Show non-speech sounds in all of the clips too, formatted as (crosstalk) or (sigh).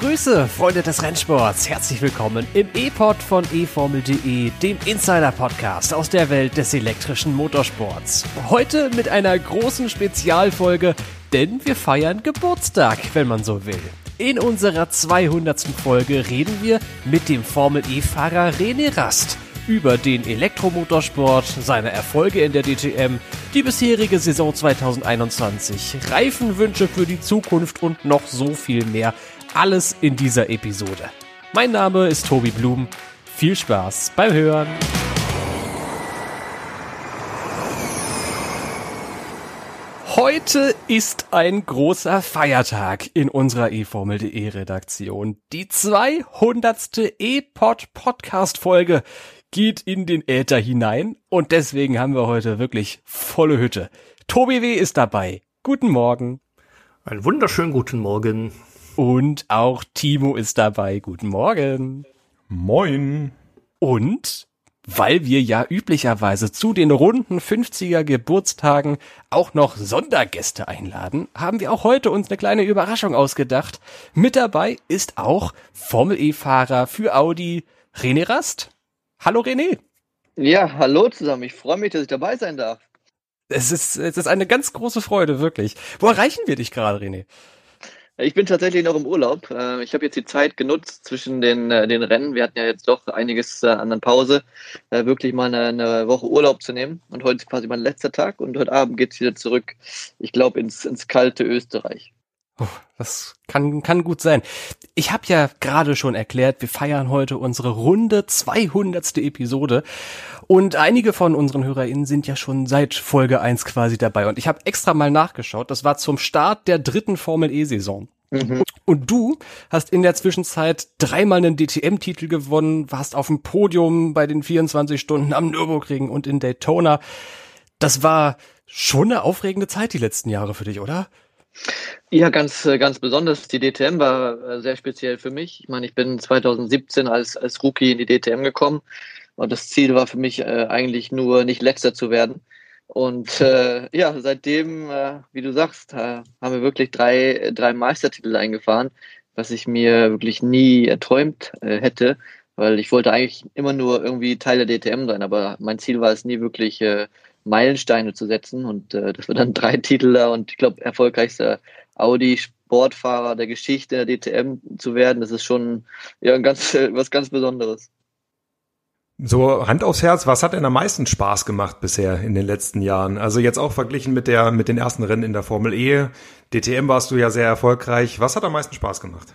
Grüße, Freunde des Rennsports. Herzlich willkommen im E-Pod von eFormel.de, dem Insider-Podcast aus der Welt des elektrischen Motorsports. Heute mit einer großen Spezialfolge, denn wir feiern Geburtstag, wenn man so will. In unserer 200. Folge reden wir mit dem Formel-E-Fahrer René Rast über den Elektromotorsport, seine Erfolge in der DTM, die bisherige Saison 2021, Reifenwünsche für die Zukunft und noch so viel mehr. Alles in dieser Episode. Mein Name ist Tobi Blum. Viel Spaß beim Hören. Heute ist ein großer Feiertag in unserer eFormel.de Redaktion. Die 200. E-Pod Podcast Folge geht in den Äther hinein und deswegen haben wir heute wirklich volle Hütte. Tobi W. ist dabei. Guten Morgen. Einen wunderschönen guten Morgen. Und auch Timo ist dabei. Guten Morgen. Moin. Und weil wir ja üblicherweise zu den runden 50er Geburtstagen auch noch Sondergäste einladen, haben wir auch heute uns eine kleine Überraschung ausgedacht. Mit dabei ist auch Formel E-Fahrer für Audi René Rast. Hallo René. Ja, hallo zusammen. Ich freue mich, dass ich dabei sein darf. Es ist, es ist eine ganz große Freude, wirklich. Wo erreichen wir dich gerade, René? Ich bin tatsächlich noch im Urlaub. Äh, ich habe jetzt die Zeit genutzt zwischen den, äh, den Rennen. Wir hatten ja jetzt doch einiges äh, an der Pause, wirklich mal eine, Woche Urlaub zu nehmen. Und heute ist quasi mein letzter Tag und heute Abend geht es wieder zurück, ich glaube, ins, ins kalte Österreich. Das kann, kann gut sein. Ich habe ja gerade schon erklärt, wir feiern heute unsere runde 200. Episode und einige von unseren HörerInnen sind ja schon seit Folge 1 quasi dabei und ich habe extra mal nachgeschaut, das war zum Start der dritten Formel E-Saison. Mhm. Und du hast in der Zwischenzeit dreimal einen DTM-Titel gewonnen, warst auf dem Podium bei den 24 Stunden am Nürburgring und in Daytona. Das war schon eine aufregende Zeit die letzten Jahre für dich, oder? Ja, ganz, äh, ganz besonders. Die DTM war äh, sehr speziell für mich. Ich meine, ich bin 2017 als, als Rookie in die DTM gekommen und das Ziel war für mich äh, eigentlich nur, nicht letzter zu werden. Und äh, ja, seitdem, äh, wie du sagst, äh, haben wir wirklich drei, drei Meistertitel eingefahren, was ich mir wirklich nie erträumt hätte, weil ich wollte eigentlich immer nur irgendwie Teil der DTM sein, aber mein Ziel war es nie wirklich Meilensteine zu setzen. Und äh, das wird dann drei Titel da und ich glaube, erfolgreichster Audi-Sportfahrer der Geschichte der DTM zu werden, das ist schon ja, ganz, (laughs) was ganz Besonderes. So, Hand aufs Herz, was hat denn am meisten Spaß gemacht bisher in den letzten Jahren? Also jetzt auch verglichen mit der, mit den ersten Rennen in der Formel E. DTM warst du ja sehr erfolgreich. Was hat am meisten Spaß gemacht?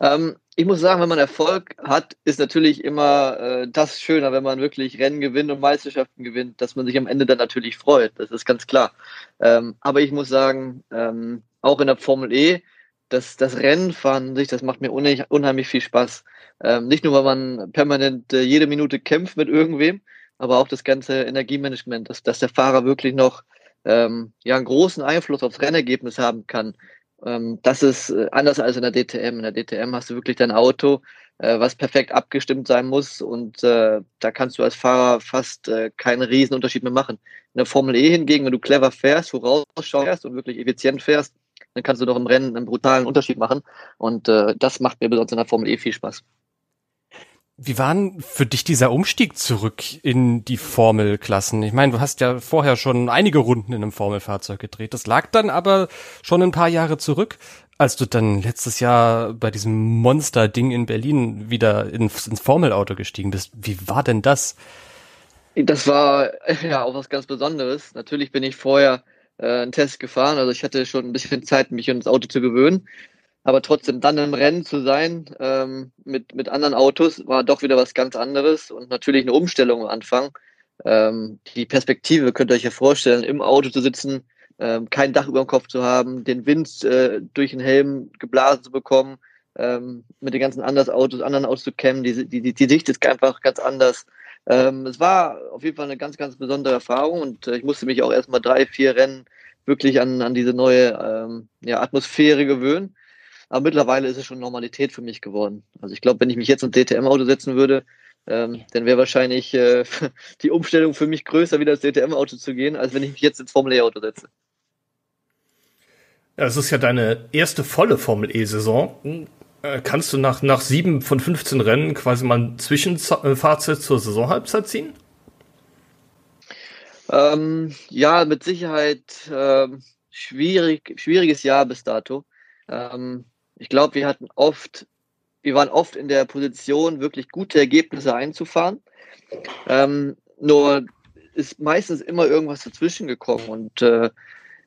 Ähm, ich muss sagen, wenn man Erfolg hat, ist natürlich immer äh, das schöner, wenn man wirklich Rennen gewinnt und Meisterschaften gewinnt, dass man sich am Ende dann natürlich freut. Das ist ganz klar. Ähm, aber ich muss sagen, ähm, auch in der Formel E, das, das Rennfahren sich, das macht mir unheimlich, unheimlich viel Spaß. Ähm, nicht nur, weil man permanent äh, jede Minute kämpft mit irgendwem, aber auch das ganze Energiemanagement, dass, dass der Fahrer wirklich noch ähm, ja, einen großen Einfluss aufs Rennergebnis haben kann. Ähm, das ist äh, anders als in der DTM. In der DTM hast du wirklich dein Auto, äh, was perfekt abgestimmt sein muss und äh, da kannst du als Fahrer fast keinen riesen Unterschied mehr machen. In der Formel E hingegen, wenn du clever fährst, vorausschaust und wirklich effizient fährst, dann kannst du doch im Rennen einen brutalen Unterschied machen und das macht mir besonders in der Formel E viel Spaß. Wie war denn für dich dieser Umstieg zurück in die Formelklassen? Ich meine, du hast ja vorher schon einige Runden in einem Formelfahrzeug gedreht. Das lag dann aber schon ein paar Jahre zurück, als du dann letztes Jahr bei diesem Monster-Ding in Berlin wieder ins, ins Formelauto gestiegen bist. Wie war denn das? Das war ja auch was ganz Besonderes. Natürlich bin ich vorher äh, einen Test gefahren, also ich hatte schon ein bisschen Zeit, mich ins Auto zu gewöhnen. Aber trotzdem dann im Rennen zu sein ähm, mit, mit anderen Autos war doch wieder was ganz anderes und natürlich eine Umstellung am Anfang. Ähm, die Perspektive könnt ihr euch ja vorstellen, im Auto zu sitzen, ähm, kein Dach über dem Kopf zu haben, den Wind äh, durch den Helm geblasen zu bekommen, ähm, mit den ganzen anderen Autos, anderen Autos zu kämmen. Die, die, die, die Sicht ist einfach ganz anders. Ähm, es war auf jeden Fall eine ganz, ganz besondere Erfahrung und äh, ich musste mich auch erstmal drei, vier Rennen wirklich an, an diese neue ähm, ja, Atmosphäre gewöhnen. Aber mittlerweile ist es schon Normalität für mich geworden. Also ich glaube, wenn ich mich jetzt ins DTM-Auto setzen würde, ähm, dann wäre wahrscheinlich äh, (laughs) die Umstellung für mich größer, wieder ins DTM-Auto zu gehen, als wenn ich mich jetzt ins Formel-E-Auto setze. Es ist ja deine erste volle Formel E-Saison. Äh, kannst du nach, nach sieben von 15 Rennen quasi mal ein Zwischenfazit zur Saisonhalbzeit ziehen? Ähm, ja, mit Sicherheit ähm, schwierig, schwieriges Jahr bis dato. Ähm, ich glaube, wir hatten oft, wir waren oft in der Position, wirklich gute Ergebnisse einzufahren. Ähm, nur ist meistens immer irgendwas dazwischen gekommen und äh,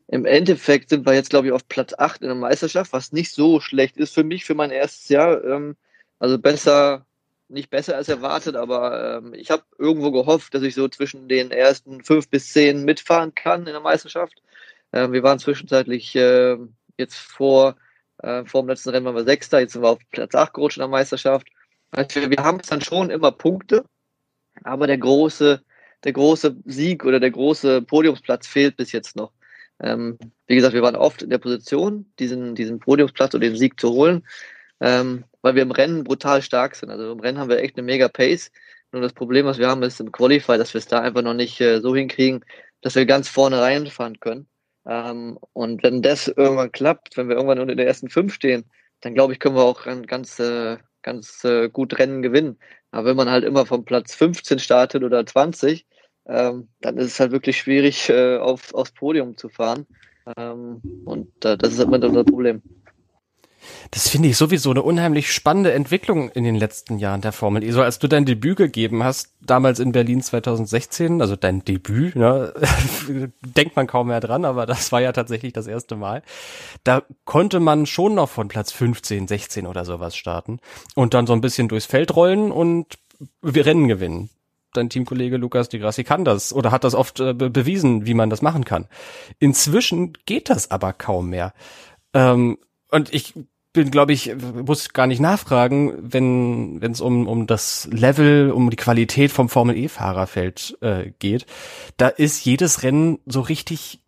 im Endeffekt sind wir jetzt, glaube ich, auf Platz 8 in der Meisterschaft, was nicht so schlecht ist für mich, für mein erstes Jahr. Ähm, also besser, nicht besser als erwartet, aber ähm, ich habe irgendwo gehofft, dass ich so zwischen den ersten fünf bis zehn mitfahren kann in der Meisterschaft. Ähm, wir waren zwischenzeitlich äh, jetzt vor, äh, vor dem letzten Rennen waren wir Sechster, jetzt sind wir auf Platz 8 gerutscht in der Meisterschaft. Also wir, haben dann schon immer Punkte, aber der große, der große Sieg oder der große Podiumsplatz fehlt bis jetzt noch. Ähm, wie gesagt, wir waren oft in der Position, diesen, diesen Podiumsplatz oder den Sieg zu holen, ähm, weil wir im Rennen brutal stark sind. Also im Rennen haben wir echt eine mega Pace. Nur das Problem, was wir haben, ist im Qualify, dass wir es da einfach noch nicht äh, so hinkriegen, dass wir ganz vorne reinfahren können. Ähm, und wenn das irgendwann klappt, wenn wir irgendwann unter den ersten fünf stehen, dann glaube ich, können wir auch ganz, äh, ganz äh, gut Rennen gewinnen. Aber wenn man halt immer vom Platz 15 startet oder 20, ähm, dann ist es halt wirklich schwierig, äh, auf, aufs Podium zu fahren. Ähm, und das ist immer das Problem. Das finde ich sowieso eine unheimlich spannende Entwicklung in den letzten Jahren der Formel E. So als du dein Debüt gegeben hast, damals in Berlin 2016, also dein Debüt, ne, (laughs) denkt man kaum mehr dran, aber das war ja tatsächlich das erste Mal. Da konnte man schon noch von Platz 15, 16 oder sowas starten und dann so ein bisschen durchs Feld rollen und Rennen gewinnen dein Teamkollege Lukas de Grassi kann das oder hat das oft äh, be bewiesen, wie man das machen kann. Inzwischen geht das aber kaum mehr. Ähm, und ich bin, glaube ich, muss gar nicht nachfragen, wenn es um um das Level, um die Qualität vom Formel E Fahrerfeld äh, geht. Da ist jedes Rennen so richtig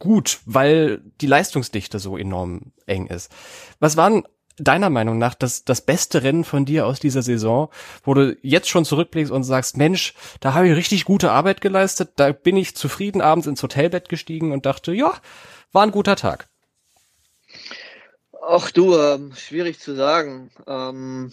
gut, weil die Leistungsdichte so enorm eng ist. Was waren deiner Meinung nach das, das beste Rennen von dir aus dieser Saison, wo du jetzt schon zurückblickst und sagst, Mensch, da habe ich richtig gute Arbeit geleistet, da bin ich zufrieden abends ins Hotelbett gestiegen und dachte, ja, war ein guter Tag. Ach du, ähm, schwierig zu sagen. Ähm,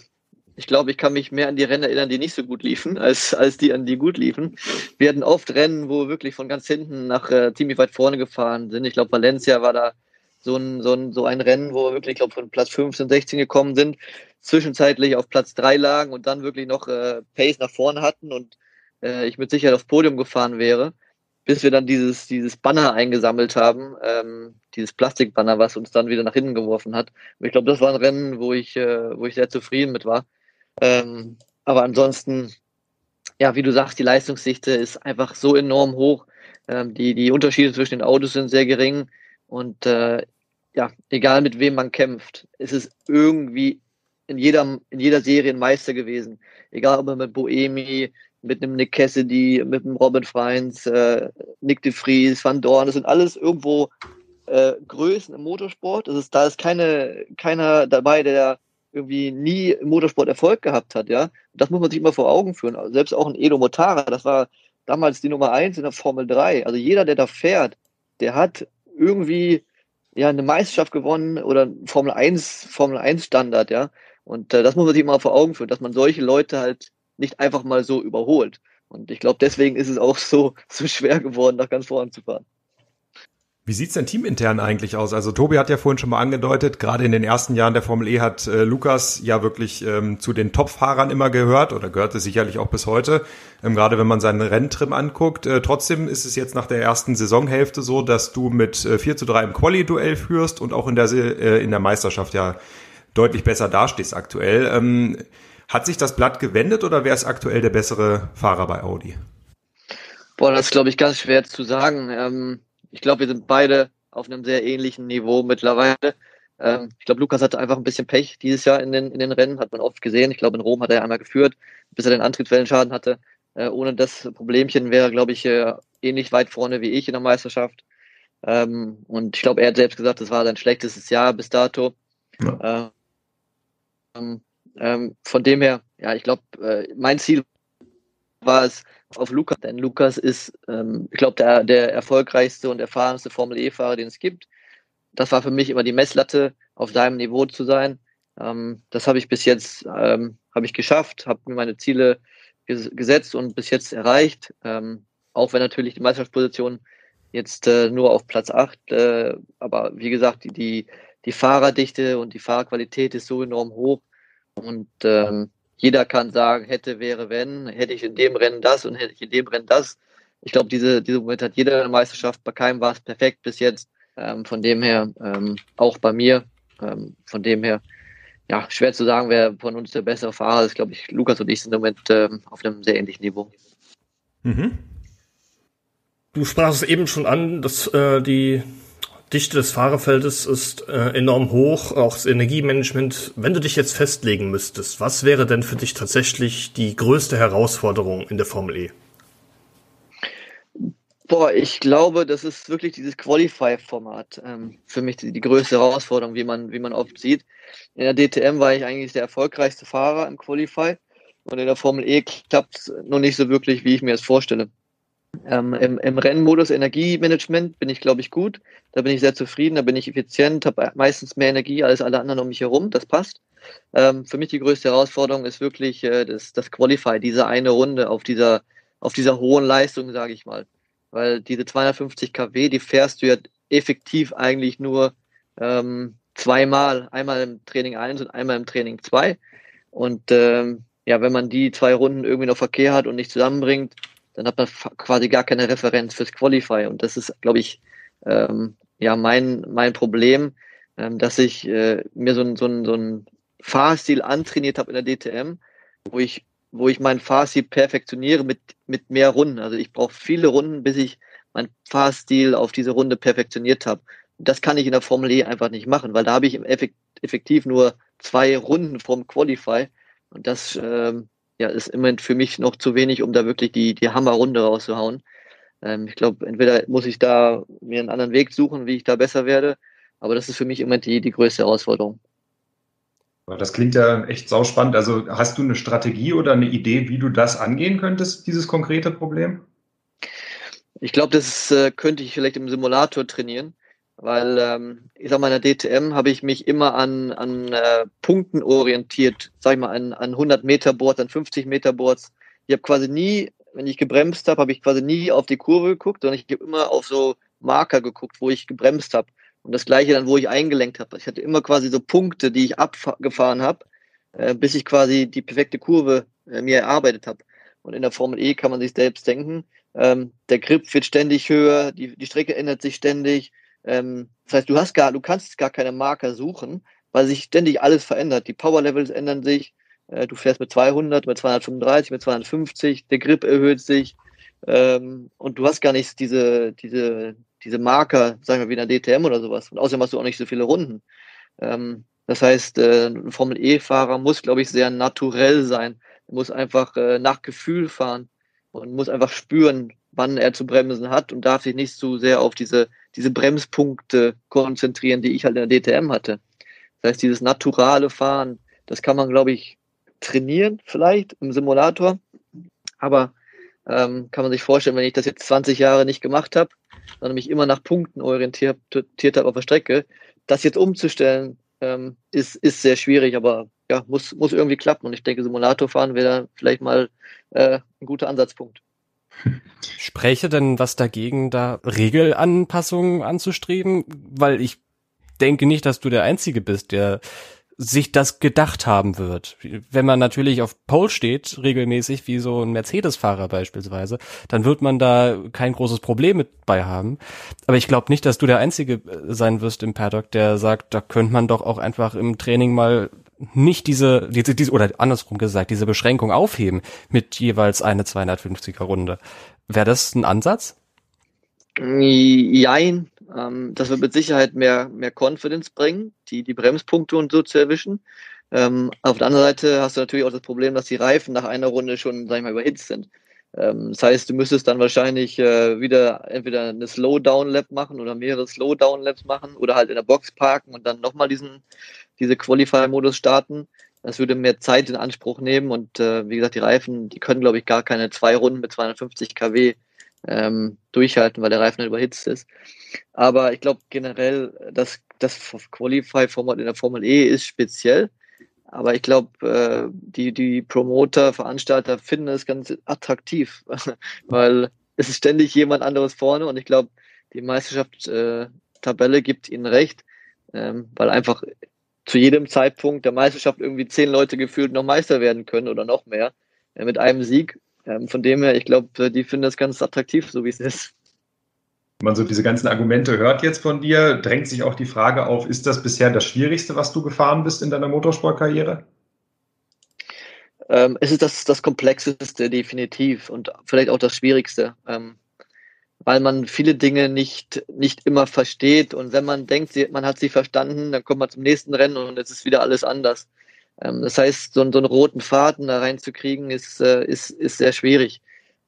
ich glaube, ich kann mich mehr an die Rennen erinnern, die nicht so gut liefen, als, als die, an die gut liefen. Wir hatten oft Rennen, wo wir wirklich von ganz hinten nach äh, ziemlich weit vorne gefahren sind. Ich glaube, Valencia war da so ein, so ein, so ein Rennen, wo wir wirklich, glaube von Platz 15, 16 gekommen sind, zwischenzeitlich auf Platz 3 lagen und dann wirklich noch äh, Pace nach vorne hatten und äh, ich mit Sicherheit aufs Podium gefahren wäre, bis wir dann dieses, dieses Banner eingesammelt haben, ähm, dieses Plastikbanner, was uns dann wieder nach hinten geworfen hat. Ich glaube, das war ein Rennen, wo ich, äh, wo ich sehr zufrieden mit war. Ähm, aber ansonsten, ja, wie du sagst, die Leistungsdichte ist einfach so enorm hoch. Ähm, die, die Unterschiede zwischen den Autos sind sehr gering. Und äh, ja, egal mit wem man kämpft, ist es irgendwie in jeder, in jeder Serie ein Meister gewesen. Egal ob man mit Boemi, mit einem Nick Cassidy, mit einem Robin Freins, äh, Nick de Vries, Van Dorn, das sind alles irgendwo äh, Größen im Motorsport. Das ist, da ist keine, keiner dabei, der irgendwie nie im Motorsport Erfolg gehabt hat, ja. Das muss man sich immer vor Augen führen. Also selbst auch ein Edo Motara, das war damals die Nummer eins in der Formel 3. Also jeder, der da fährt, der hat irgendwie ja eine Meisterschaft gewonnen oder Formel 1, Formel 1 Standard, ja. Und äh, das muss man sich mal vor Augen führen, dass man solche Leute halt nicht einfach mal so überholt. Und ich glaube, deswegen ist es auch (laughs) so, so schwer geworden, nach ganz vorne zu fahren. Wie sieht's denn teamintern eigentlich aus? Also Tobi hat ja vorhin schon mal angedeutet, gerade in den ersten Jahren der Formel E hat äh, Lukas ja wirklich ähm, zu den Top-Fahrern immer gehört oder gehört es sicherlich auch bis heute, ähm, gerade wenn man seinen Renntrim anguckt. Äh, trotzdem ist es jetzt nach der ersten Saisonhälfte so, dass du mit äh, 4 zu 3 im Quali-Duell führst und auch in der, äh, in der Meisterschaft ja deutlich besser dastehst aktuell. Ähm, hat sich das Blatt gewendet oder wer ist aktuell der bessere Fahrer bei Audi? Boah, das ist, glaube ich, ganz schwer zu sagen. Ähm ich glaube, wir sind beide auf einem sehr ähnlichen Niveau mittlerweile. Ähm, ich glaube, Lukas hatte einfach ein bisschen Pech dieses Jahr in den, in den Rennen, hat man oft gesehen. Ich glaube, in Rom hat er einmal geführt, bis er den Antrittswellenschaden hatte. Äh, ohne das Problemchen wäre, glaube ich, äh, ähnlich weit vorne wie ich in der Meisterschaft. Ähm, und ich glaube, er hat selbst gesagt, das war sein schlechtestes Jahr bis dato. Ja. Ähm, ähm von dem her, ja, ich glaube, äh, mein Ziel war es, auf Lukas, denn Lukas ist, ähm, ich glaube, der, der erfolgreichste und erfahrenste Formel E-Fahrer, den es gibt. das war für mich immer die Messlatte, auf seinem Niveau zu sein. Ähm, das habe ich bis jetzt ähm, habe ich geschafft, habe mir meine Ziele ges gesetzt und bis jetzt erreicht. Ähm, auch wenn natürlich die Meisterschaftsposition jetzt äh, nur auf Platz 8, äh, aber wie gesagt, die, die, die Fahrerdichte und die Fahrerqualität ist so enorm hoch und ähm, jeder kann sagen, hätte, wäre, wenn, hätte ich in dem Rennen das und hätte ich in dem Rennen das. Ich glaube, diese, diese Moment hat jeder in der Meisterschaft, bei keinem war es perfekt bis jetzt. Ähm, von dem her, ähm, auch bei mir, ähm, von dem her, ja, schwer zu sagen, wer von uns der bessere Fahrer ist. Glaube ich, Lukas und ich sind im Moment ähm, auf einem sehr ähnlichen Niveau. Mhm. Du sprachst eben schon an, dass äh, die Dichte des Fahrerfeldes ist äh, enorm hoch, auch das Energiemanagement. Wenn du dich jetzt festlegen müsstest, was wäre denn für dich tatsächlich die größte Herausforderung in der Formel E? Boah, ich glaube, das ist wirklich dieses Qualify-Format ähm, für mich die, die, größte Herausforderung, wie man, wie man oft sieht. In der DTM war ich eigentlich der erfolgreichste Fahrer im Qualify und in der Formel E klappt es noch nicht so wirklich, wie ich mir das vorstelle. Ähm, im, Im Rennmodus Energiemanagement bin ich, glaube ich, gut. Da bin ich sehr zufrieden, da bin ich effizient, habe meistens mehr Energie als alle anderen um mich herum. Das passt. Ähm, für mich die größte Herausforderung ist wirklich äh, das, das Qualify, diese eine Runde auf dieser, auf dieser hohen Leistung, sage ich mal weil diese 250 kW, die fährst du ja effektiv eigentlich nur ähm, zweimal, einmal im Training 1 und einmal im Training 2. Und ähm, ja, wenn man die zwei Runden irgendwie noch Verkehr hat und nicht zusammenbringt, dann hat man quasi gar keine Referenz fürs Qualify. Und das ist, glaube ich, ähm, ja mein, mein Problem, ähm, dass ich äh, mir so ein, so ein, so ein Fahrstil antrainiert habe in der DTM, wo ich wo ich meinen Fahrstil perfektioniere mit, mit mehr Runden. Also ich brauche viele Runden, bis ich meinen Fahrstil auf diese Runde perfektioniert habe. Das kann ich in der Formel E einfach nicht machen, weil da habe ich effektiv nur zwei Runden vom Qualify. Und das ähm, ja, ist im Moment für mich noch zu wenig, um da wirklich die, die Hammerrunde rauszuhauen. Ähm, ich glaube, entweder muss ich da mir einen anderen Weg suchen, wie ich da besser werde. Aber das ist für mich im Moment die, die größte Herausforderung. Das klingt ja echt sauspannend. Also hast du eine Strategie oder eine Idee, wie du das angehen könntest, dieses konkrete Problem? Ich glaube, das äh, könnte ich vielleicht im Simulator trainieren, weil ähm, ich sag mal, in der DTM habe ich mich immer an, an äh, Punkten orientiert, sag ich mal, an, an 100 Meter Boards, an 50 Meter Boards. Ich habe quasi nie, wenn ich gebremst habe, habe ich quasi nie auf die Kurve geguckt, sondern ich habe immer auf so Marker geguckt, wo ich gebremst habe. Und das gleiche dann, wo ich eingelenkt habe. Ich hatte immer quasi so Punkte, die ich abgefahren habe, äh, bis ich quasi die perfekte Kurve äh, mir erarbeitet habe. Und in der Formel E kann man sich selbst denken, ähm, der Grip wird ständig höher, die, die Strecke ändert sich ständig. Ähm, das heißt, du hast gar, du kannst gar keine Marker suchen, weil sich ständig alles verändert. Die Power Levels ändern sich. Äh, du fährst mit 200, mit 235, mit 250, der Grip erhöht sich. Ähm, und du hast gar nicht diese, diese, diese Marker, sagen wir wie in der DTM oder sowas. Und außerdem hast du auch nicht so viele Runden. Ähm, das heißt, äh, ein Formel E-Fahrer muss, glaube ich, sehr naturell sein. Er muss einfach äh, nach Gefühl fahren und muss einfach spüren, wann er zu bremsen hat und darf sich nicht so sehr auf diese, diese Bremspunkte konzentrieren, die ich halt in der DTM hatte. Das heißt, dieses naturale Fahren, das kann man, glaube ich, trainieren vielleicht im Simulator. Aber ähm, kann man sich vorstellen, wenn ich das jetzt 20 Jahre nicht gemacht habe, sondern mich immer nach Punkten orientiert, orientiert habe auf der Strecke, das jetzt umzustellen, ähm, ist, ist sehr schwierig, aber ja, muss, muss irgendwie klappen. Und ich denke, Simulator fahren wäre vielleicht mal äh, ein guter Ansatzpunkt. Spreche denn was dagegen, da Regelanpassungen anzustreben? Weil ich denke nicht, dass du der Einzige bist, der sich das gedacht haben wird. Wenn man natürlich auf Pole steht, regelmäßig, wie so ein Mercedes-Fahrer beispielsweise, dann wird man da kein großes Problem mit bei haben. Aber ich glaube nicht, dass du der Einzige äh, sein wirst im Paddock, der sagt, da könnte man doch auch einfach im Training mal nicht diese, diese, diese, oder andersrum gesagt, diese Beschränkung aufheben mit jeweils eine 250er Runde. Wäre das ein Ansatz? Jein, ähm, das wird mit Sicherheit mehr, mehr Confidence bringen, die, die Bremspunkte und so zu erwischen. Ähm, auf der anderen Seite hast du natürlich auch das Problem, dass die Reifen nach einer Runde schon, sag ich mal, überhitzt sind. Ähm, das heißt, du müsstest dann wahrscheinlich äh, wieder entweder eine Slowdown-Lap machen oder mehrere Slowdown-Laps machen oder halt in der Box parken und dann nochmal diesen, diese Qualify-Modus starten. Das würde mehr Zeit in Anspruch nehmen und äh, wie gesagt, die Reifen, die können, glaube ich, gar keine zwei Runden mit 250 kW ähm, durchhalten, weil der Reifen halt überhitzt ist. Aber ich glaube generell, dass das Qualify-Format in der Formel E ist speziell. Aber ich glaube, äh, die, die Promoter, Veranstalter finden es ganz attraktiv, (laughs) weil es ist ständig jemand anderes vorne und ich glaube, die Meisterschaftstabelle äh, gibt ihnen recht, ähm, weil einfach zu jedem Zeitpunkt der Meisterschaft irgendwie zehn Leute gefühlt noch Meister werden können oder noch mehr äh, mit einem Sieg. Ähm, von dem her, ich glaube, die finden das ganz attraktiv, so wie es ist. Wenn man so diese ganzen Argumente hört jetzt von dir, drängt sich auch die Frage auf, ist das bisher das Schwierigste, was du gefahren bist in deiner Motorsportkarriere? Ähm, es ist das, das Komplexeste definitiv und vielleicht auch das Schwierigste, ähm, weil man viele Dinge nicht, nicht immer versteht und wenn man denkt, man hat sie verstanden, dann kommt man zum nächsten Rennen und es ist wieder alles anders. Ähm, das heißt, so, so, einen roten Faden da reinzukriegen, ist, äh, ist, ist sehr schwierig.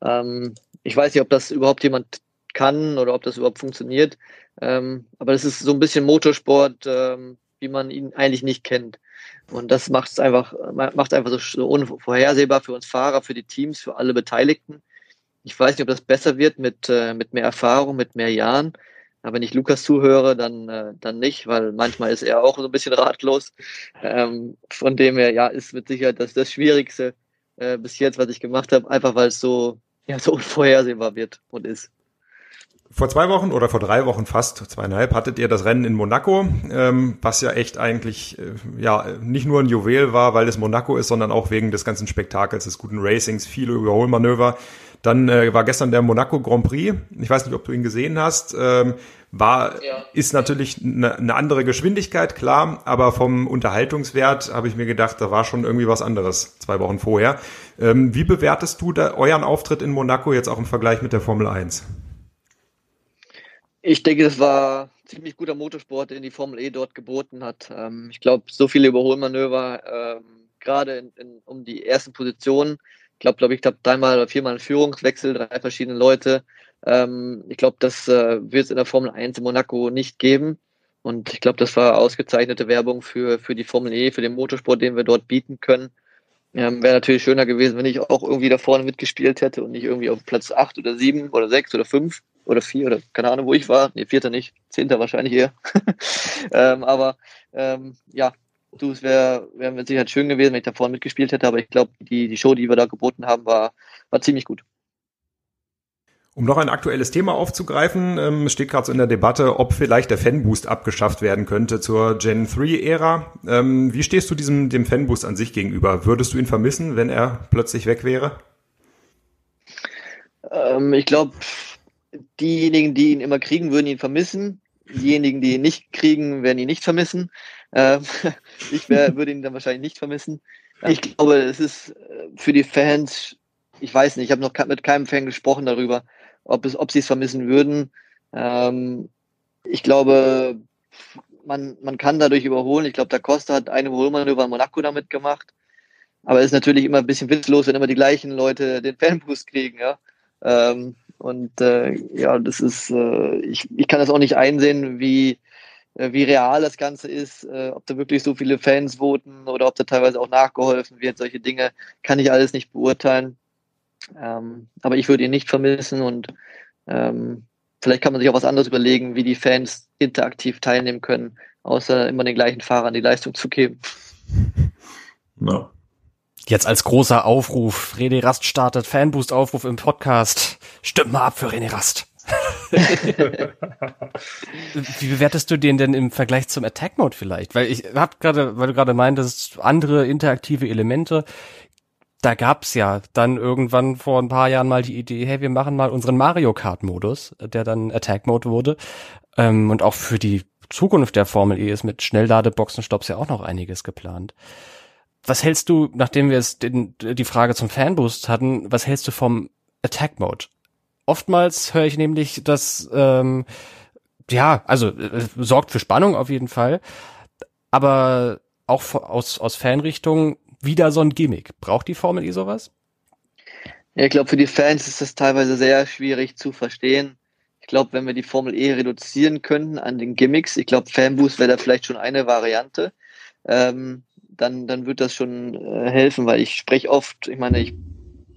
Ähm, ich weiß nicht, ob das überhaupt jemand kann oder ob das überhaupt funktioniert. Ähm, aber das ist so ein bisschen Motorsport, ähm, wie man ihn eigentlich nicht kennt. Und das macht es einfach, macht einfach so, so unvorhersehbar für uns Fahrer, für die Teams, für alle Beteiligten. Ich weiß nicht, ob das besser wird mit, äh, mit mehr Erfahrung, mit mehr Jahren. Aber wenn ich Lukas zuhöre, dann, äh, dann nicht, weil manchmal ist er auch so ein bisschen ratlos. Ähm, von dem her, ja, ist mit Sicherheit das, das Schwierigste äh, bis jetzt, was ich gemacht habe, einfach weil es so, ja, so unvorhersehbar wird und ist. Vor zwei Wochen oder vor drei Wochen fast, zweieinhalb, hattet ihr das Rennen in Monaco, ähm, was ja echt eigentlich äh, ja nicht nur ein Juwel war, weil es Monaco ist, sondern auch wegen des ganzen Spektakels, des guten Racings, viele Überholmanöver. Dann äh, war gestern der Monaco Grand Prix. Ich weiß nicht, ob du ihn gesehen hast. Ähm, war ja. ist natürlich eine, eine andere Geschwindigkeit, klar, aber vom Unterhaltungswert habe ich mir gedacht, da war schon irgendwie was anderes zwei Wochen vorher. Ähm, wie bewertest du da euren Auftritt in Monaco jetzt auch im Vergleich mit der Formel 1? Ich denke, das war ziemlich guter Motorsport, den die Formel E dort geboten hat. Ähm, ich glaube, so viele Überholmanöver, ähm, gerade um die ersten Positionen, ich glaube, glaube ich, habe dreimal oder viermal einen Führungswechsel, drei verschiedene Leute. Ähm, ich glaube, das äh, wird es in der Formel 1 in Monaco nicht geben. Und ich glaube, das war ausgezeichnete Werbung für, für die Formel E, für den Motorsport, den wir dort bieten können. Ähm, Wäre natürlich schöner gewesen, wenn ich auch irgendwie da vorne mitgespielt hätte und nicht irgendwie auf Platz 8 oder 7 oder 6 oder 5 oder 4 oder keine Ahnung, wo ich war. Nee, vierter nicht, zehnter wahrscheinlich eher. (laughs) ähm, aber ähm, ja, du, es wäre wär mit Sicherheit schön gewesen, wenn ich da vorne mitgespielt hätte, aber ich glaube, die, die Show, die wir da geboten haben, war, war ziemlich gut. Um noch ein aktuelles Thema aufzugreifen, ähm, steht gerade so in der Debatte, ob vielleicht der Fanboost abgeschafft werden könnte zur Gen 3-Ära. Ähm, wie stehst du diesem dem Fanboost an sich gegenüber? Würdest du ihn vermissen, wenn er plötzlich weg wäre? Ähm, ich glaube, diejenigen, die ihn immer kriegen, würden ihn vermissen. Diejenigen, die ihn nicht kriegen, werden ihn nicht vermissen. Ähm, (laughs) ich wär, würde ihn dann wahrscheinlich nicht vermissen. Ich glaube, es ist äh, für die Fans, ich weiß nicht, ich habe noch mit keinem Fan gesprochen darüber, ob, es, ob sie es vermissen würden. Ähm, ich glaube, man, man kann dadurch überholen. Ich glaube, der Costa hat eine Überholmanöver in Monaco damit gemacht. Aber es ist natürlich immer ein bisschen witzlos, wenn immer die gleichen Leute den Fanboost kriegen. Ja? Ähm, und äh, ja, das ist, äh, ich, ich kann das auch nicht einsehen, wie, äh, wie real das Ganze ist, äh, ob da wirklich so viele Fans voten oder ob da teilweise auch nachgeholfen wird. Solche Dinge kann ich alles nicht beurteilen. Ähm, aber ich würde ihn nicht vermissen und ähm, vielleicht kann man sich auch was anderes überlegen, wie die Fans interaktiv teilnehmen können, außer immer den gleichen Fahrern die Leistung zu geben. (laughs) No. Jetzt als großer Aufruf, René Rast startet Fanboost-Aufruf im Podcast. Stimmt mal ab für René Rast. (laughs) Wie bewertest du den denn im Vergleich zum Attack Mode vielleicht? Weil ich hab gerade, weil du gerade meintest, andere interaktive Elemente. Da gab's ja dann irgendwann vor ein paar Jahren mal die Idee, hey, wir machen mal unseren Mario Kart Modus, der dann Attack Mode wurde. Ähm, und auch für die Zukunft der Formel E ist mit Schnellladeboxenstopps ja auch noch einiges geplant. Was hältst du, nachdem wir es den, die Frage zum Fanboost hatten, was hältst du vom Attack Mode? Oftmals höre ich nämlich, dass ähm, ja, also äh, sorgt für Spannung auf jeden Fall, aber auch aus, aus Fanrichtung wieder so ein Gimmick. Braucht die Formel E sowas? Ja, ich glaube, für die Fans ist das teilweise sehr schwierig zu verstehen. Ich glaube, wenn wir die Formel E reduzieren könnten an den Gimmicks, ich glaube, Fanboost wäre da vielleicht schon eine Variante, ähm, dann, dann wird das schon äh, helfen, weil ich spreche oft, ich meine, ich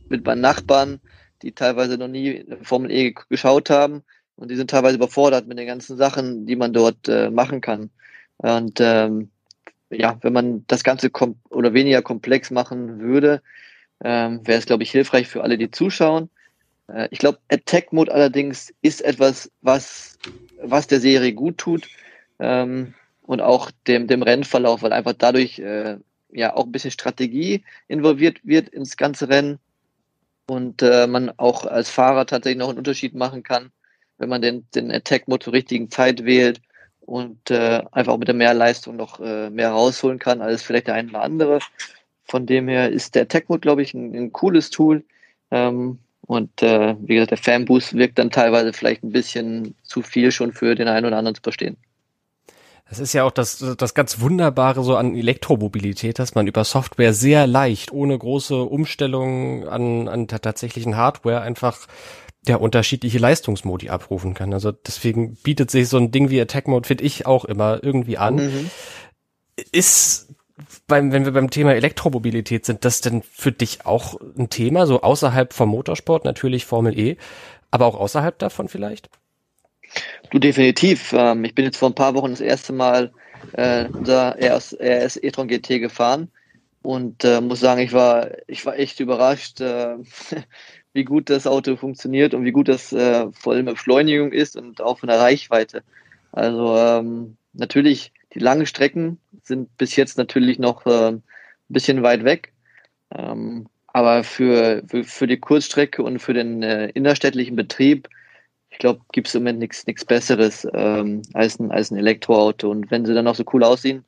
mit meinen Nachbarn, die teilweise noch nie Formel E geschaut haben und die sind teilweise überfordert mit den ganzen Sachen, die man dort äh, machen kann. Und ähm, ja, wenn man das Ganze kom oder weniger komplex machen würde, ähm, wäre es, glaube ich, hilfreich für alle, die zuschauen. Äh, ich glaube, Attack Mode allerdings ist etwas, was, was der Serie gut tut ähm, und auch dem, dem Rennverlauf, weil einfach dadurch äh, ja auch ein bisschen Strategie involviert wird ins ganze Rennen und äh, man auch als Fahrer tatsächlich noch einen Unterschied machen kann, wenn man den, den Attack-Mode zur richtigen Zeit wählt und äh, einfach auch mit der Mehrleistung noch äh, mehr rausholen kann als vielleicht der eine oder andere. Von dem her ist der Attack-Mode, glaube ich, ein, ein, cooles Tool. Ähm, und äh, wie gesagt, der Fanboost wirkt dann teilweise vielleicht ein bisschen zu viel schon für den einen oder anderen zu verstehen. Das ist ja auch das, das ganz Wunderbare so an Elektromobilität, dass man über Software sehr leicht, ohne große Umstellungen an, an der tatsächlichen Hardware einfach ja, unterschiedliche Leistungsmodi abrufen kann. Also deswegen bietet sich so ein Ding wie Attack Mode, finde ich, auch immer irgendwie an. Mhm. Ist beim, wenn wir beim Thema Elektromobilität sind, das denn für dich auch ein Thema, so außerhalb vom Motorsport, natürlich Formel E, aber auch außerhalb davon vielleicht? Du definitiv. Ähm, ich bin jetzt vor ein paar Wochen das erste Mal äh, unser RS, RS e-tron GT gefahren und äh, muss sagen, ich war, ich war echt überrascht, äh, (laughs) wie gut das Auto funktioniert und wie gut das äh, vor allem Beschleunigung ist und auch von der Reichweite. Also ähm, natürlich, die langen Strecken sind bis jetzt natürlich noch äh, ein bisschen weit weg. Ähm, aber für, für, für die Kurzstrecke und für den äh, innerstädtlichen Betrieb ich glaube, gibt es im Moment nichts Besseres ähm, als, ein, als ein Elektroauto. Und wenn sie dann noch so cool aussehen,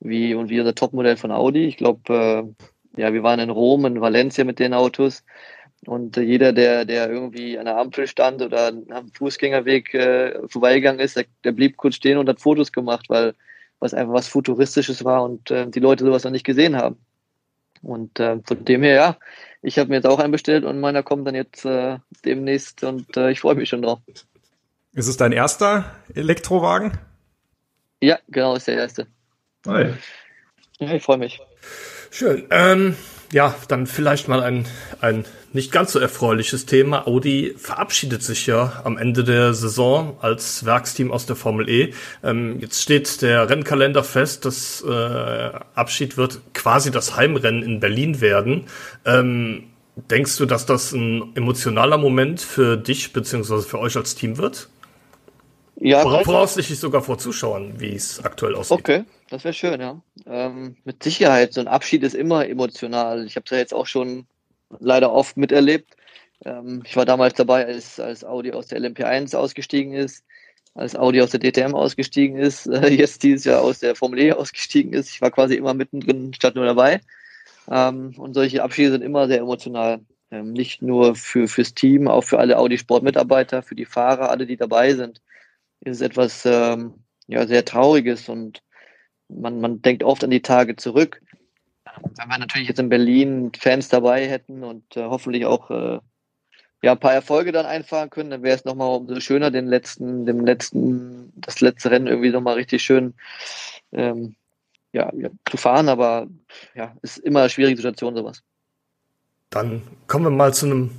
wie und wie unser Topmodell von Audi, ich glaube, äh, ja, wir waren in Rom, in Valencia mit den Autos. Und äh, jeder, der, der irgendwie an der Ampel stand oder am Fußgängerweg äh, vorbeigegangen ist, der, der, blieb kurz stehen und hat Fotos gemacht, weil was einfach was Futuristisches war und äh, die Leute sowas noch nicht gesehen haben. Und äh, von dem her, ja, ich habe mir jetzt auch einen bestellt und meiner kommt dann jetzt äh, demnächst und äh, ich freue mich schon drauf. Ist es dein erster Elektrowagen? Ja, genau, ist der erste. Hi. Ja, ich freue mich. Schön. Ähm, ja, dann vielleicht mal ein, ein nicht ganz so erfreuliches Thema. Audi verabschiedet sich ja am Ende der Saison als Werksteam aus der Formel E. Ähm, jetzt steht der Rennkalender fest. Das äh, Abschied wird quasi das Heimrennen in Berlin werden. Ähm, denkst du, dass das ein emotionaler Moment für dich beziehungsweise für euch als Team wird? Ja. Voraussichtlich sogar vor Zuschauern, wie es aktuell aussieht. Okay, das wäre schön, ja. Ähm, mit Sicherheit, so ein Abschied ist immer emotional. Ich habe es ja jetzt auch schon leider oft miterlebt. Ähm, ich war damals dabei, als, als Audi aus der LMP1 ausgestiegen ist, als Audi aus der DTM ausgestiegen ist, (laughs) äh, jetzt dieses Jahr aus der Formel E ausgestiegen ist. Ich war quasi immer mittendrin statt nur dabei. Ähm, und solche Abschiede sind immer sehr emotional. Ähm, nicht nur für, fürs Team, auch für alle Audi-Sport-Mitarbeiter, für die Fahrer, alle, die dabei sind. Ist es etwas ähm, ja, sehr Trauriges und man, man denkt oft an die Tage zurück wenn wir natürlich jetzt in Berlin Fans dabei hätten und äh, hoffentlich auch äh, ja, ein paar Erfolge dann einfahren können, dann wäre es nochmal umso schöner, den letzten, dem letzten, das letzte Rennen irgendwie nochmal richtig schön ähm, ja, ja, zu fahren, aber ja, ist immer eine schwierige Situation, sowas. Dann kommen wir mal zu einem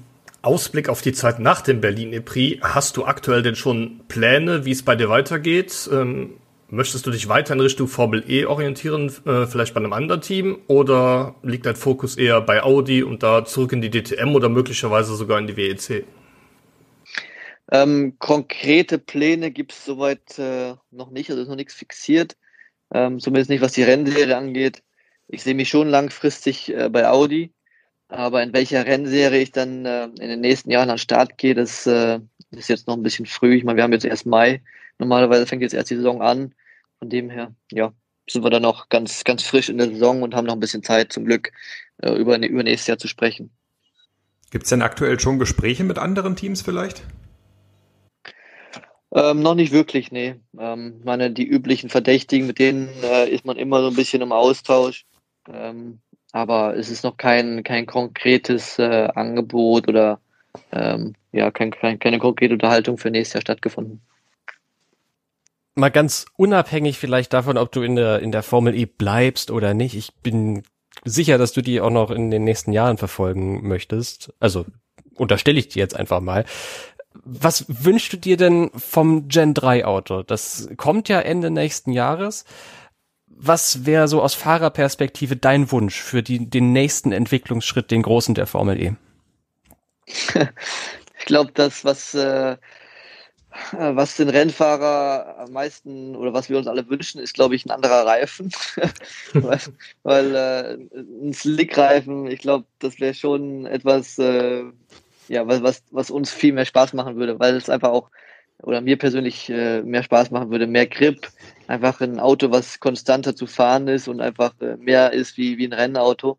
Ausblick auf die Zeit nach dem Berlin E-Prix. Hast du aktuell denn schon Pläne, wie es bei dir weitergeht? Ähm, Möchtest du dich weiter in Richtung Formel E orientieren, äh, vielleicht bei einem anderen Team? Oder liegt dein Fokus eher bei Audi und da zurück in die DTM oder möglicherweise sogar in die WEC? Ähm, konkrete Pläne gibt es soweit äh, noch nicht, also ist noch nichts fixiert. Ähm, zumindest nicht, was die Rennserie angeht. Ich sehe mich schon langfristig äh, bei Audi, aber in welcher Rennserie ich dann äh, in den nächsten Jahren an den Start gehe, das äh, ist jetzt noch ein bisschen früh. Ich meine, wir haben jetzt erst Mai. Normalerweise fängt jetzt erst die Saison an. Von dem her, ja, sind wir dann noch ganz, ganz frisch in der Saison und haben noch ein bisschen Zeit zum Glück äh, über, über nächstes Jahr zu sprechen. Gibt es denn aktuell schon Gespräche mit anderen Teams vielleicht? Ähm, noch nicht wirklich, nee. Ähm, meine, die üblichen Verdächtigen, mit denen äh, ist man immer so ein bisschen im Austausch. Ähm, aber es ist noch kein, kein konkretes äh, Angebot oder ähm, ja, kein, kein, keine konkrete Unterhaltung für nächstes Jahr stattgefunden mal ganz unabhängig vielleicht davon, ob du in der, in der Formel E bleibst oder nicht. Ich bin sicher, dass du die auch noch in den nächsten Jahren verfolgen möchtest. Also unterstelle ich dir jetzt einfach mal. Was wünschst du dir denn vom Gen 3 Auto? Das kommt ja Ende nächsten Jahres. Was wäre so aus Fahrerperspektive dein Wunsch für die, den nächsten Entwicklungsschritt, den großen der Formel E? (laughs) ich glaube, das, was, äh, was den Rennfahrer am meisten oder was wir uns alle wünschen, ist, glaube ich, ein anderer Reifen. (laughs) weil weil äh, ein Slick-Reifen, ich glaube, das wäre schon etwas, äh, ja, was, was, was uns viel mehr Spaß machen würde, weil es einfach auch, oder mir persönlich äh, mehr Spaß machen würde, mehr Grip, einfach ein Auto, was konstanter zu fahren ist und einfach äh, mehr ist wie, wie ein Rennauto.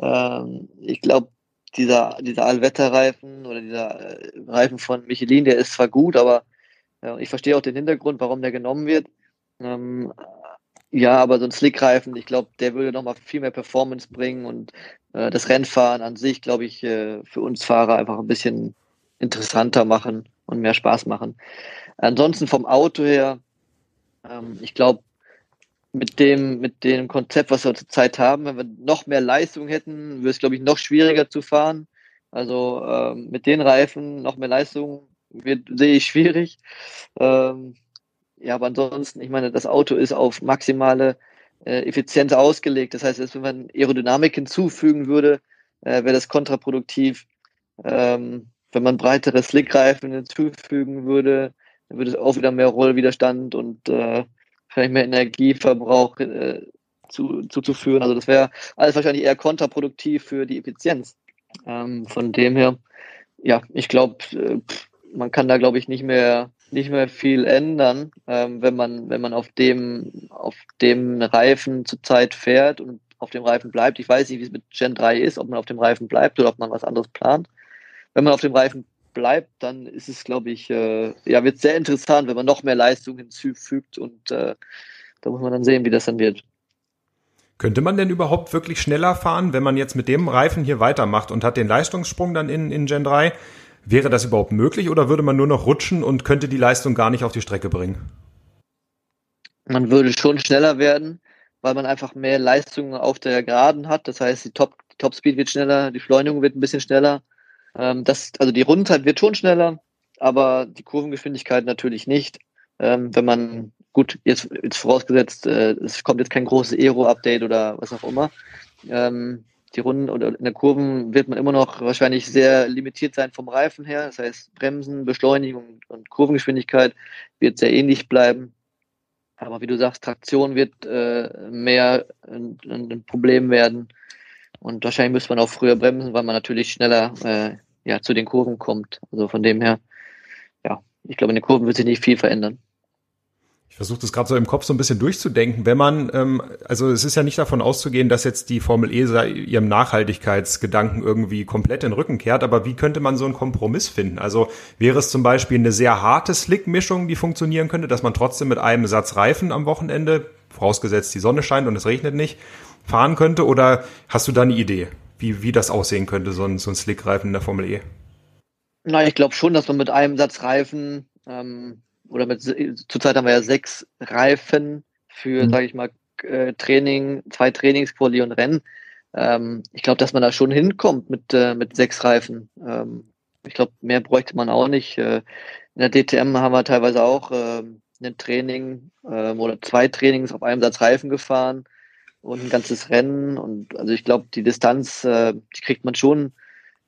Ähm, ich glaube, dieser, dieser Allwetterreifen oder dieser äh, Reifen von Michelin, der ist zwar gut, aber ja, ich verstehe auch den Hintergrund, warum der genommen wird. Ähm, ja, aber so ein Slickreifen, ich glaube, der würde nochmal viel mehr Performance bringen und äh, das Rennfahren an sich, glaube ich, äh, für uns Fahrer einfach ein bisschen interessanter machen und mehr Spaß machen. Ansonsten vom Auto her, ähm, ich glaube, mit dem, mit dem Konzept, was wir zurzeit haben, wenn wir noch mehr Leistung hätten, wäre es, glaube ich, noch schwieriger zu fahren. Also ähm, mit den Reifen noch mehr Leistung wird, sehe ich schwierig. Ähm, ja, aber ansonsten, ich meine, das Auto ist auf maximale äh, Effizienz ausgelegt. Das heißt, wenn man Aerodynamik hinzufügen würde, äh, wäre das kontraproduktiv. Ähm, wenn man breitere Slickreifen hinzufügen würde, dann würde es auch wieder mehr Rollwiderstand und äh, wahrscheinlich mehr Energieverbrauch äh, zu, zuzuführen. Also das wäre alles wahrscheinlich eher kontraproduktiv für die Effizienz. Ähm, von dem her, ja, ich glaube, äh, man kann da glaube ich nicht mehr nicht mehr viel ändern, ähm, wenn man wenn man auf dem auf dem Reifen zurzeit fährt und auf dem Reifen bleibt. Ich weiß nicht, wie es mit Gen 3 ist, ob man auf dem Reifen bleibt oder ob man was anderes plant. Wenn man auf dem Reifen bleibt, dann ist es, glaube ich, äh, ja, wird sehr interessant, wenn man noch mehr Leistung hinzufügt und äh, da muss man dann sehen, wie das dann wird. Könnte man denn überhaupt wirklich schneller fahren, wenn man jetzt mit dem Reifen hier weitermacht und hat den Leistungssprung dann in, in Gen 3? Wäre das überhaupt möglich oder würde man nur noch rutschen und könnte die Leistung gar nicht auf die Strecke bringen? Man würde schon schneller werden, weil man einfach mehr Leistung auf der Geraden hat. Das heißt, die Top, Topspeed wird schneller, die Beschleunigung wird ein bisschen schneller. Ähm, das, also die Rundenzeit wird schon schneller, aber die Kurvengeschwindigkeit natürlich nicht. Ähm, wenn man, gut, jetzt, jetzt vorausgesetzt, äh, es kommt jetzt kein großes Aero-Update oder was auch immer. Ähm, die Runden oder in der Kurven wird man immer noch wahrscheinlich sehr limitiert sein vom Reifen her. Das heißt, Bremsen, Beschleunigung und Kurvengeschwindigkeit wird sehr ähnlich bleiben. Aber wie du sagst, Traktion wird äh, mehr ein, ein, Problem werden. Und wahrscheinlich müsste man auch früher bremsen, weil man natürlich schneller äh, ja, zu den Kurven kommt. Also von dem her, ja, ich glaube, in den Kurven wird sich nicht viel verändern. Ich versuche das gerade so im Kopf so ein bisschen durchzudenken. Wenn man, ähm, also es ist ja nicht davon auszugehen, dass jetzt die Formel E ihrem Nachhaltigkeitsgedanken irgendwie komplett in den Rücken kehrt, aber wie könnte man so einen Kompromiss finden? Also wäre es zum Beispiel eine sehr harte Slick-Mischung, die funktionieren könnte, dass man trotzdem mit einem Satz Reifen am Wochenende, vorausgesetzt die Sonne scheint und es regnet nicht, fahren könnte? Oder hast du da eine Idee, wie, wie das aussehen könnte, so ein, so ein Slick-Reifen in der Formel E? Na, ich glaube schon, dass man mit einem Satz Reifen ähm, oder mit zurzeit haben wir ja sechs Reifen für, mhm. sage ich mal, äh, Training, zwei Trainingsquali und Rennen. Ähm, ich glaube, dass man da schon hinkommt mit, äh, mit sechs Reifen. Ähm, ich glaube, mehr bräuchte man auch nicht. Äh, in der DTM haben wir teilweise auch äh, ein Training äh, oder zwei Trainings auf einem Satz Reifen gefahren und ein ganzes Rennen. Und also ich glaube, die Distanz, äh, die kriegt man schon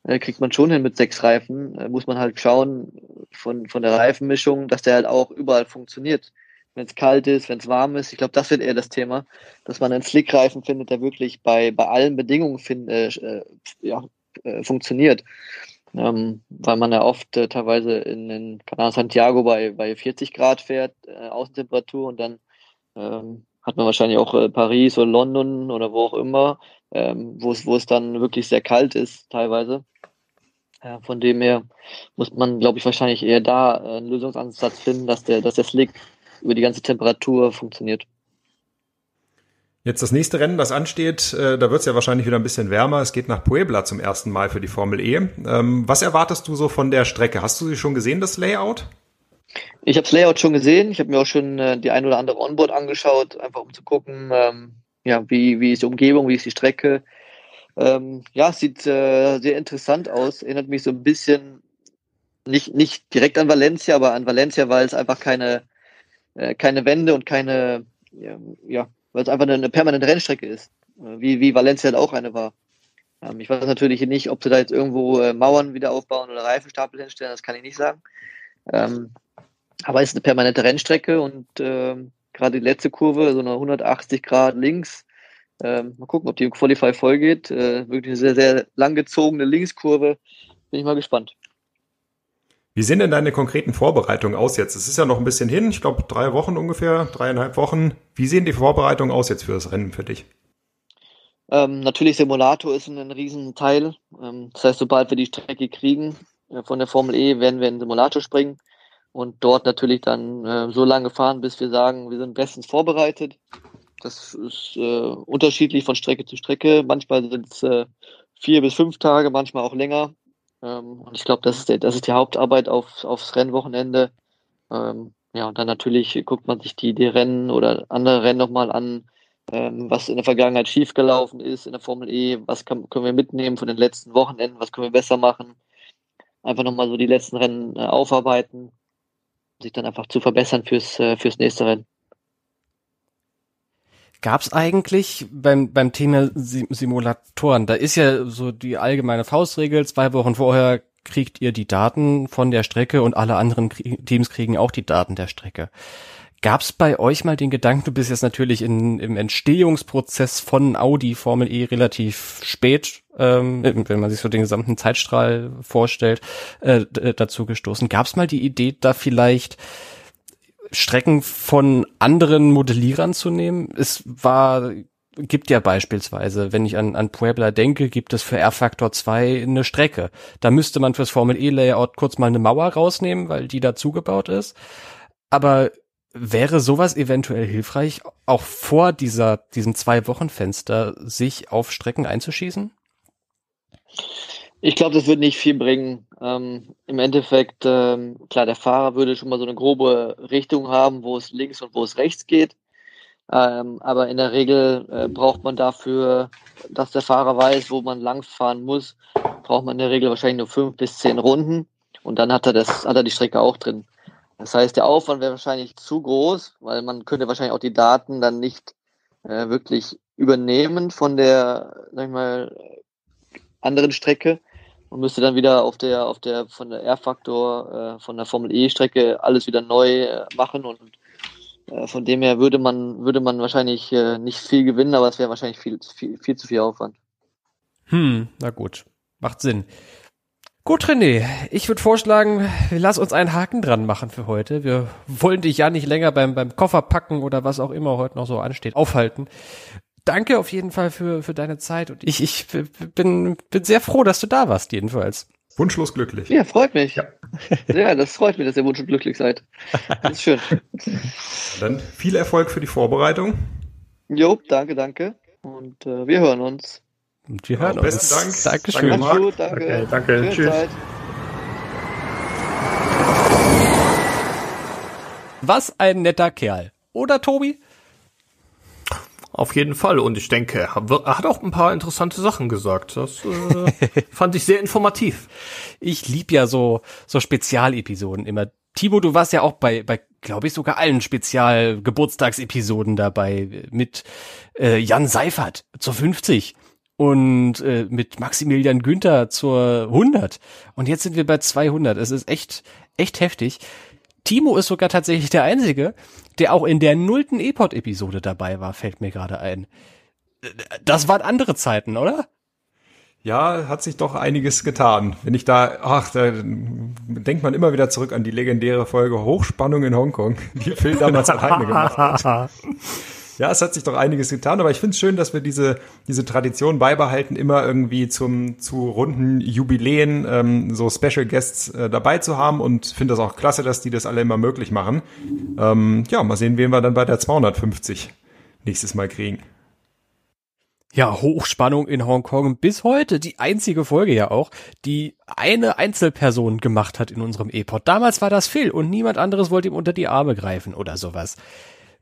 äh, kriegt man schon hin mit sechs Reifen. Äh, muss man halt schauen von, von der Reifenmischung, dass der halt auch überall funktioniert. Wenn es kalt ist, wenn es warm ist. Ich glaube, das wird eher das Thema, dass man einen Slickreifen findet, der wirklich bei, bei allen Bedingungen find, äh, äh, ja, äh, funktioniert. Ähm, weil man ja oft äh, teilweise in Kanal Santiago bei, bei 40 Grad fährt, äh, Außentemperatur und dann ähm, hat man wahrscheinlich auch äh, Paris oder London oder wo auch immer, ähm, wo es dann wirklich sehr kalt ist teilweise. Ja, von dem her muss man, glaube ich, wahrscheinlich eher da äh, einen Lösungsansatz finden, dass der, dass der Slick über die ganze Temperatur funktioniert. Jetzt das nächste Rennen, das ansteht, äh, da wird es ja wahrscheinlich wieder ein bisschen wärmer. Es geht nach Puebla zum ersten Mal für die Formel E. Ähm, was erwartest du so von der Strecke? Hast du sie schon gesehen, das Layout? Ich habe das Layout schon gesehen. Ich habe mir auch schon äh, die ein oder andere Onboard angeschaut, einfach um zu gucken, ähm, ja, wie, wie ist die Umgebung, wie ist die Strecke. Ähm, ja, sieht äh, sehr interessant aus. Erinnert mich so ein bisschen, nicht, nicht direkt an Valencia, aber an Valencia, weil es einfach keine, äh, keine Wände und keine, ja, weil es einfach eine, eine permanente Rennstrecke ist. Äh, wie, wie Valencia halt auch eine war. Ähm, ich weiß natürlich nicht, ob sie da jetzt irgendwo äh, Mauern wieder aufbauen oder Reifenstapel hinstellen, das kann ich nicht sagen. Ähm, aber es ist eine permanente Rennstrecke und ähm, gerade die letzte Kurve, so eine 180 Grad links, ähm, mal gucken, ob die im Qualify vollgeht. Äh, wirklich eine sehr, sehr langgezogene Linkskurve. Bin ich mal gespannt. Wie sehen denn deine konkreten Vorbereitungen aus jetzt? Es ist ja noch ein bisschen hin, ich glaube drei Wochen ungefähr, dreieinhalb Wochen. Wie sehen die Vorbereitungen aus jetzt für das Rennen für dich? Ähm, natürlich Simulator ist ein Riesenteil. Ähm, das heißt, sobald wir die Strecke kriegen äh, von der Formel E, werden wir in den Simulator springen und dort natürlich dann äh, so lange fahren, bis wir sagen, wir sind bestens vorbereitet. Das ist äh, unterschiedlich von Strecke zu Strecke. Manchmal sind es äh, vier bis fünf Tage, manchmal auch länger. Ähm, und ich glaube, das, ist das ist die Hauptarbeit auf, aufs Rennwochenende. Ähm, ja, und dann natürlich guckt man sich die, die Rennen oder andere Rennen nochmal an, ähm, was in der Vergangenheit schiefgelaufen ist in der Formel E, was kann, können wir mitnehmen von den letzten Wochenenden, was können wir besser machen. Einfach nochmal so die letzten Rennen äh, aufarbeiten, sich dann einfach zu verbessern fürs, äh, fürs nächste Rennen. Gab es eigentlich beim, beim Thema Simulatoren, da ist ja so die allgemeine Faustregel, zwei Wochen vorher kriegt ihr die Daten von der Strecke und alle anderen Teams kriegen auch die Daten der Strecke. Gab es bei euch mal den Gedanken, du bist jetzt natürlich in, im Entstehungsprozess von Audi Formel E relativ spät, ähm, wenn man sich so den gesamten Zeitstrahl vorstellt, äh, dazu gestoßen. Gab es mal die Idee, da vielleicht Strecken von anderen Modellierern zu nehmen? Es war gibt ja beispielsweise, wenn ich an, an Puebla denke, gibt es für R-Factor 2 eine Strecke. Da müsste man fürs Formel E-Layout kurz mal eine Mauer rausnehmen, weil die da zugebaut ist. Aber Wäre sowas eventuell hilfreich, auch vor dieser, diesem Zwei-Wochen-Fenster sich auf Strecken einzuschießen? Ich glaube, das wird nicht viel bringen. Ähm, Im Endeffekt, ähm, klar, der Fahrer würde schon mal so eine grobe Richtung haben, wo es links und wo es rechts geht. Ähm, aber in der Regel äh, braucht man dafür, dass der Fahrer weiß, wo man langfahren muss, braucht man in der Regel wahrscheinlich nur fünf bis zehn Runden. Und dann hat er das, hat er die Strecke auch drin. Das heißt, der Aufwand wäre wahrscheinlich zu groß, weil man könnte wahrscheinlich auch die Daten dann nicht äh, wirklich übernehmen von der, sag ich mal, anderen Strecke und müsste dann wieder auf der, auf der, von der R-Faktor, äh, von der Formel E-Strecke alles wieder neu äh, machen und äh, von dem her würde man, würde man wahrscheinlich äh, nicht viel gewinnen, aber es wäre wahrscheinlich viel, viel, viel zu viel Aufwand. Hm, na gut. Macht Sinn. Gut, René, ich würde vorschlagen, wir lass uns einen Haken dran machen für heute. Wir wollen dich ja nicht länger beim, beim Koffer packen oder was auch immer heute noch so ansteht, aufhalten. Danke auf jeden Fall für, für deine Zeit und ich, ich bin, bin sehr froh, dass du da warst, jedenfalls. Wunschlos glücklich. Ja, freut mich. Ja. (laughs) ja, das freut mich, dass ihr wunschlos glücklich seid. Das ist schön. (laughs) Dann viel Erfolg für die Vorbereitung. Jo, danke, danke. Und äh, wir hören uns. Und wir hören uns. Besten Dank. Dankeschön. Danke, gut, danke. Okay, danke. Schöne Tschüss. Zeit. Was ein netter Kerl. Oder, Tobi? Auf jeden Fall. Und ich denke, er hat auch ein paar interessante Sachen gesagt. Das äh, (laughs) fand ich sehr informativ. Ich lieb ja so, so Spezialepisoden immer. Timo, du warst ja auch bei, bei glaube ich, sogar allen Spezial-Geburtstagsepisoden dabei mit äh, Jan Seifert zur 50 und äh, mit Maximilian Günther zur 100 und jetzt sind wir bei 200. Es ist echt echt heftig. Timo ist sogar tatsächlich der einzige, der auch in der nullten E-Pod-Episode dabei war, fällt mir gerade ein. Das waren andere Zeiten, oder? Ja, hat sich doch einiges getan. Wenn ich da, ach, da denkt man immer wieder zurück an die legendäre Folge Hochspannung in Hongkong, die Phil damals alleine gemacht hat. (laughs) Ja, es hat sich doch einiges getan, aber ich finde es schön, dass wir diese, diese Tradition beibehalten, immer irgendwie zum, zu runden Jubiläen ähm, so Special Guests äh, dabei zu haben und finde das auch klasse, dass die das alle immer möglich machen. Ähm, ja, mal sehen, wen wir dann bei der 250 nächstes Mal kriegen. Ja, Hochspannung in Hongkong bis heute die einzige Folge ja auch, die eine Einzelperson gemacht hat in unserem E-Pod. Damals war das Phil und niemand anderes wollte ihm unter die Arme greifen oder sowas.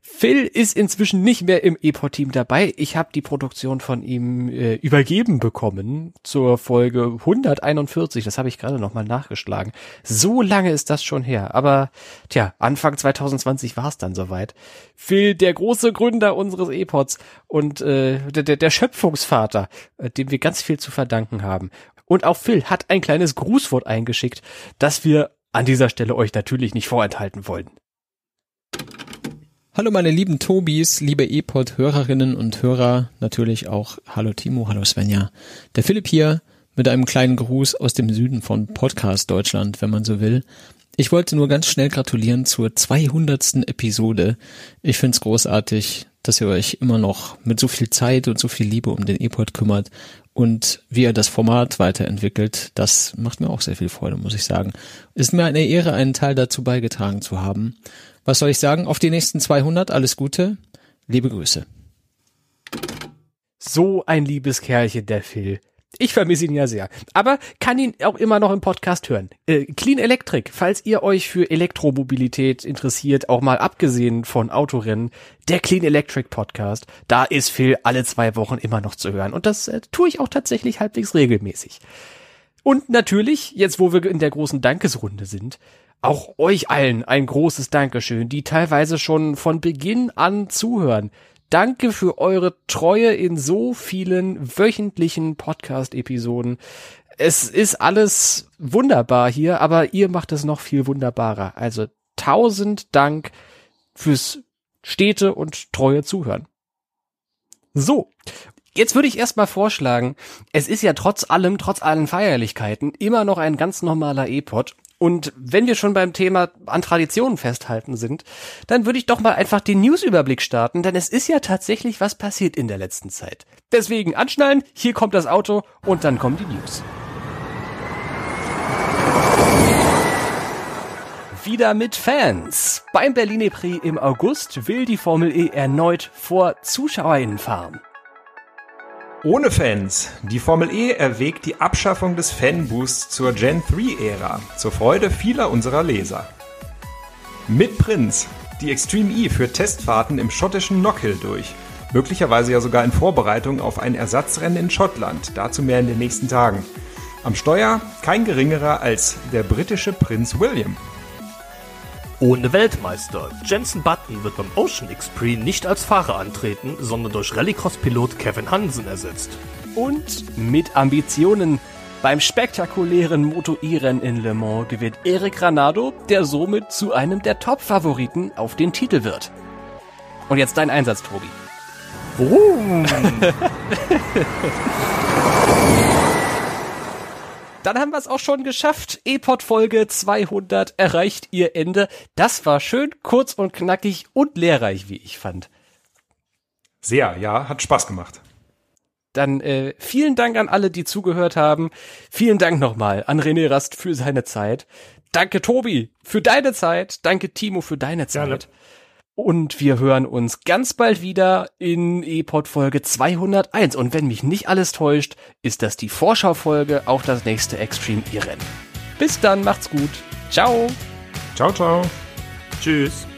Phil ist inzwischen nicht mehr im E-Pod-Team dabei. Ich habe die Produktion von ihm äh, übergeben bekommen zur Folge 141. Das habe ich gerade nochmal nachgeschlagen. So lange ist das schon her. Aber tja, Anfang 2020 war es dann soweit. Phil, der große Gründer unseres E-Pods und äh, der, der Schöpfungsvater, äh, dem wir ganz viel zu verdanken haben. Und auch Phil hat ein kleines Grußwort eingeschickt, das wir an dieser Stelle euch natürlich nicht vorenthalten wollen. Hallo meine lieben Tobis, liebe E-Pod-Hörerinnen und Hörer, natürlich auch Hallo Timo, hallo Svenja. Der Philipp hier mit einem kleinen Gruß aus dem Süden von Podcast Deutschland, wenn man so will. Ich wollte nur ganz schnell gratulieren zur 200. Episode. Ich find's großartig, dass ihr euch immer noch mit so viel Zeit und so viel Liebe um den E-Pod kümmert und wie ihr das Format weiterentwickelt. Das macht mir auch sehr viel Freude, muss ich sagen. Ist mir eine Ehre, einen Teil dazu beigetragen zu haben was soll ich sagen? Auf die nächsten 200. Alles Gute. Liebe Grüße. So ein liebes Kerlchen, der Phil. Ich vermisse ihn ja sehr. Aber kann ihn auch immer noch im Podcast hören. Äh, Clean Electric, falls ihr euch für Elektromobilität interessiert, auch mal abgesehen von Autorennen, der Clean Electric Podcast, da ist Phil alle zwei Wochen immer noch zu hören. Und das äh, tue ich auch tatsächlich halbwegs regelmäßig. Und natürlich, jetzt wo wir in der großen Dankesrunde sind, auch euch allen ein großes Dankeschön, die teilweise schon von Beginn an zuhören. Danke für eure Treue in so vielen wöchentlichen Podcast-Episoden. Es ist alles wunderbar hier, aber ihr macht es noch viel wunderbarer. Also tausend Dank fürs stete und treue Zuhören. So. Jetzt würde ich erstmal vorschlagen, es ist ja trotz allem, trotz allen Feierlichkeiten immer noch ein ganz normaler E-Pod und wenn wir schon beim Thema an Traditionen festhalten sind, dann würde ich doch mal einfach den Newsüberblick starten, denn es ist ja tatsächlich was passiert in der letzten Zeit. Deswegen anschnallen, hier kommt das Auto und dann kommen die News. Wieder mit Fans. Beim Berliner Prix im August will die Formel E erneut vor ZuschauerInnen fahren. Ohne Fans. Die Formel E erwägt die Abschaffung des Fanboosts zur Gen 3-Ära, zur Freude vieler unserer Leser. Mit Prinz. Die Extreme E führt Testfahrten im schottischen Knockhill durch. Möglicherweise ja sogar in Vorbereitung auf ein Ersatzrennen in Schottland. Dazu mehr in den nächsten Tagen. Am Steuer kein geringerer als der britische Prinz William. Ohne Weltmeister. Jensen Button wird beim Ocean X-Prix nicht als Fahrer antreten, sondern durch Rallycross-Pilot Kevin Hansen ersetzt. Und mit Ambitionen. Beim spektakulären Moto E-Rennen in Le Mans gewinnt Eric Granado, der somit zu einem der Top-Favoriten auf den Titel wird. Und jetzt dein Einsatz, Tobi. Boom. (laughs) Dann haben wir es auch schon geschafft. E-Pod Folge 200 erreicht ihr Ende. Das war schön, kurz und knackig und lehrreich, wie ich fand. Sehr, ja, hat Spaß gemacht. Dann äh, vielen Dank an alle, die zugehört haben. Vielen Dank nochmal an René Rast für seine Zeit. Danke Tobi für deine Zeit. Danke Timo für deine Zeit. Gerne. Und wir hören uns ganz bald wieder in E-Pod Folge 201. Und wenn mich nicht alles täuscht, ist das die Vorschaufolge auf das nächste Extreme E-Rennen. Bis dann, macht's gut. Ciao. Ciao, ciao. Tschüss.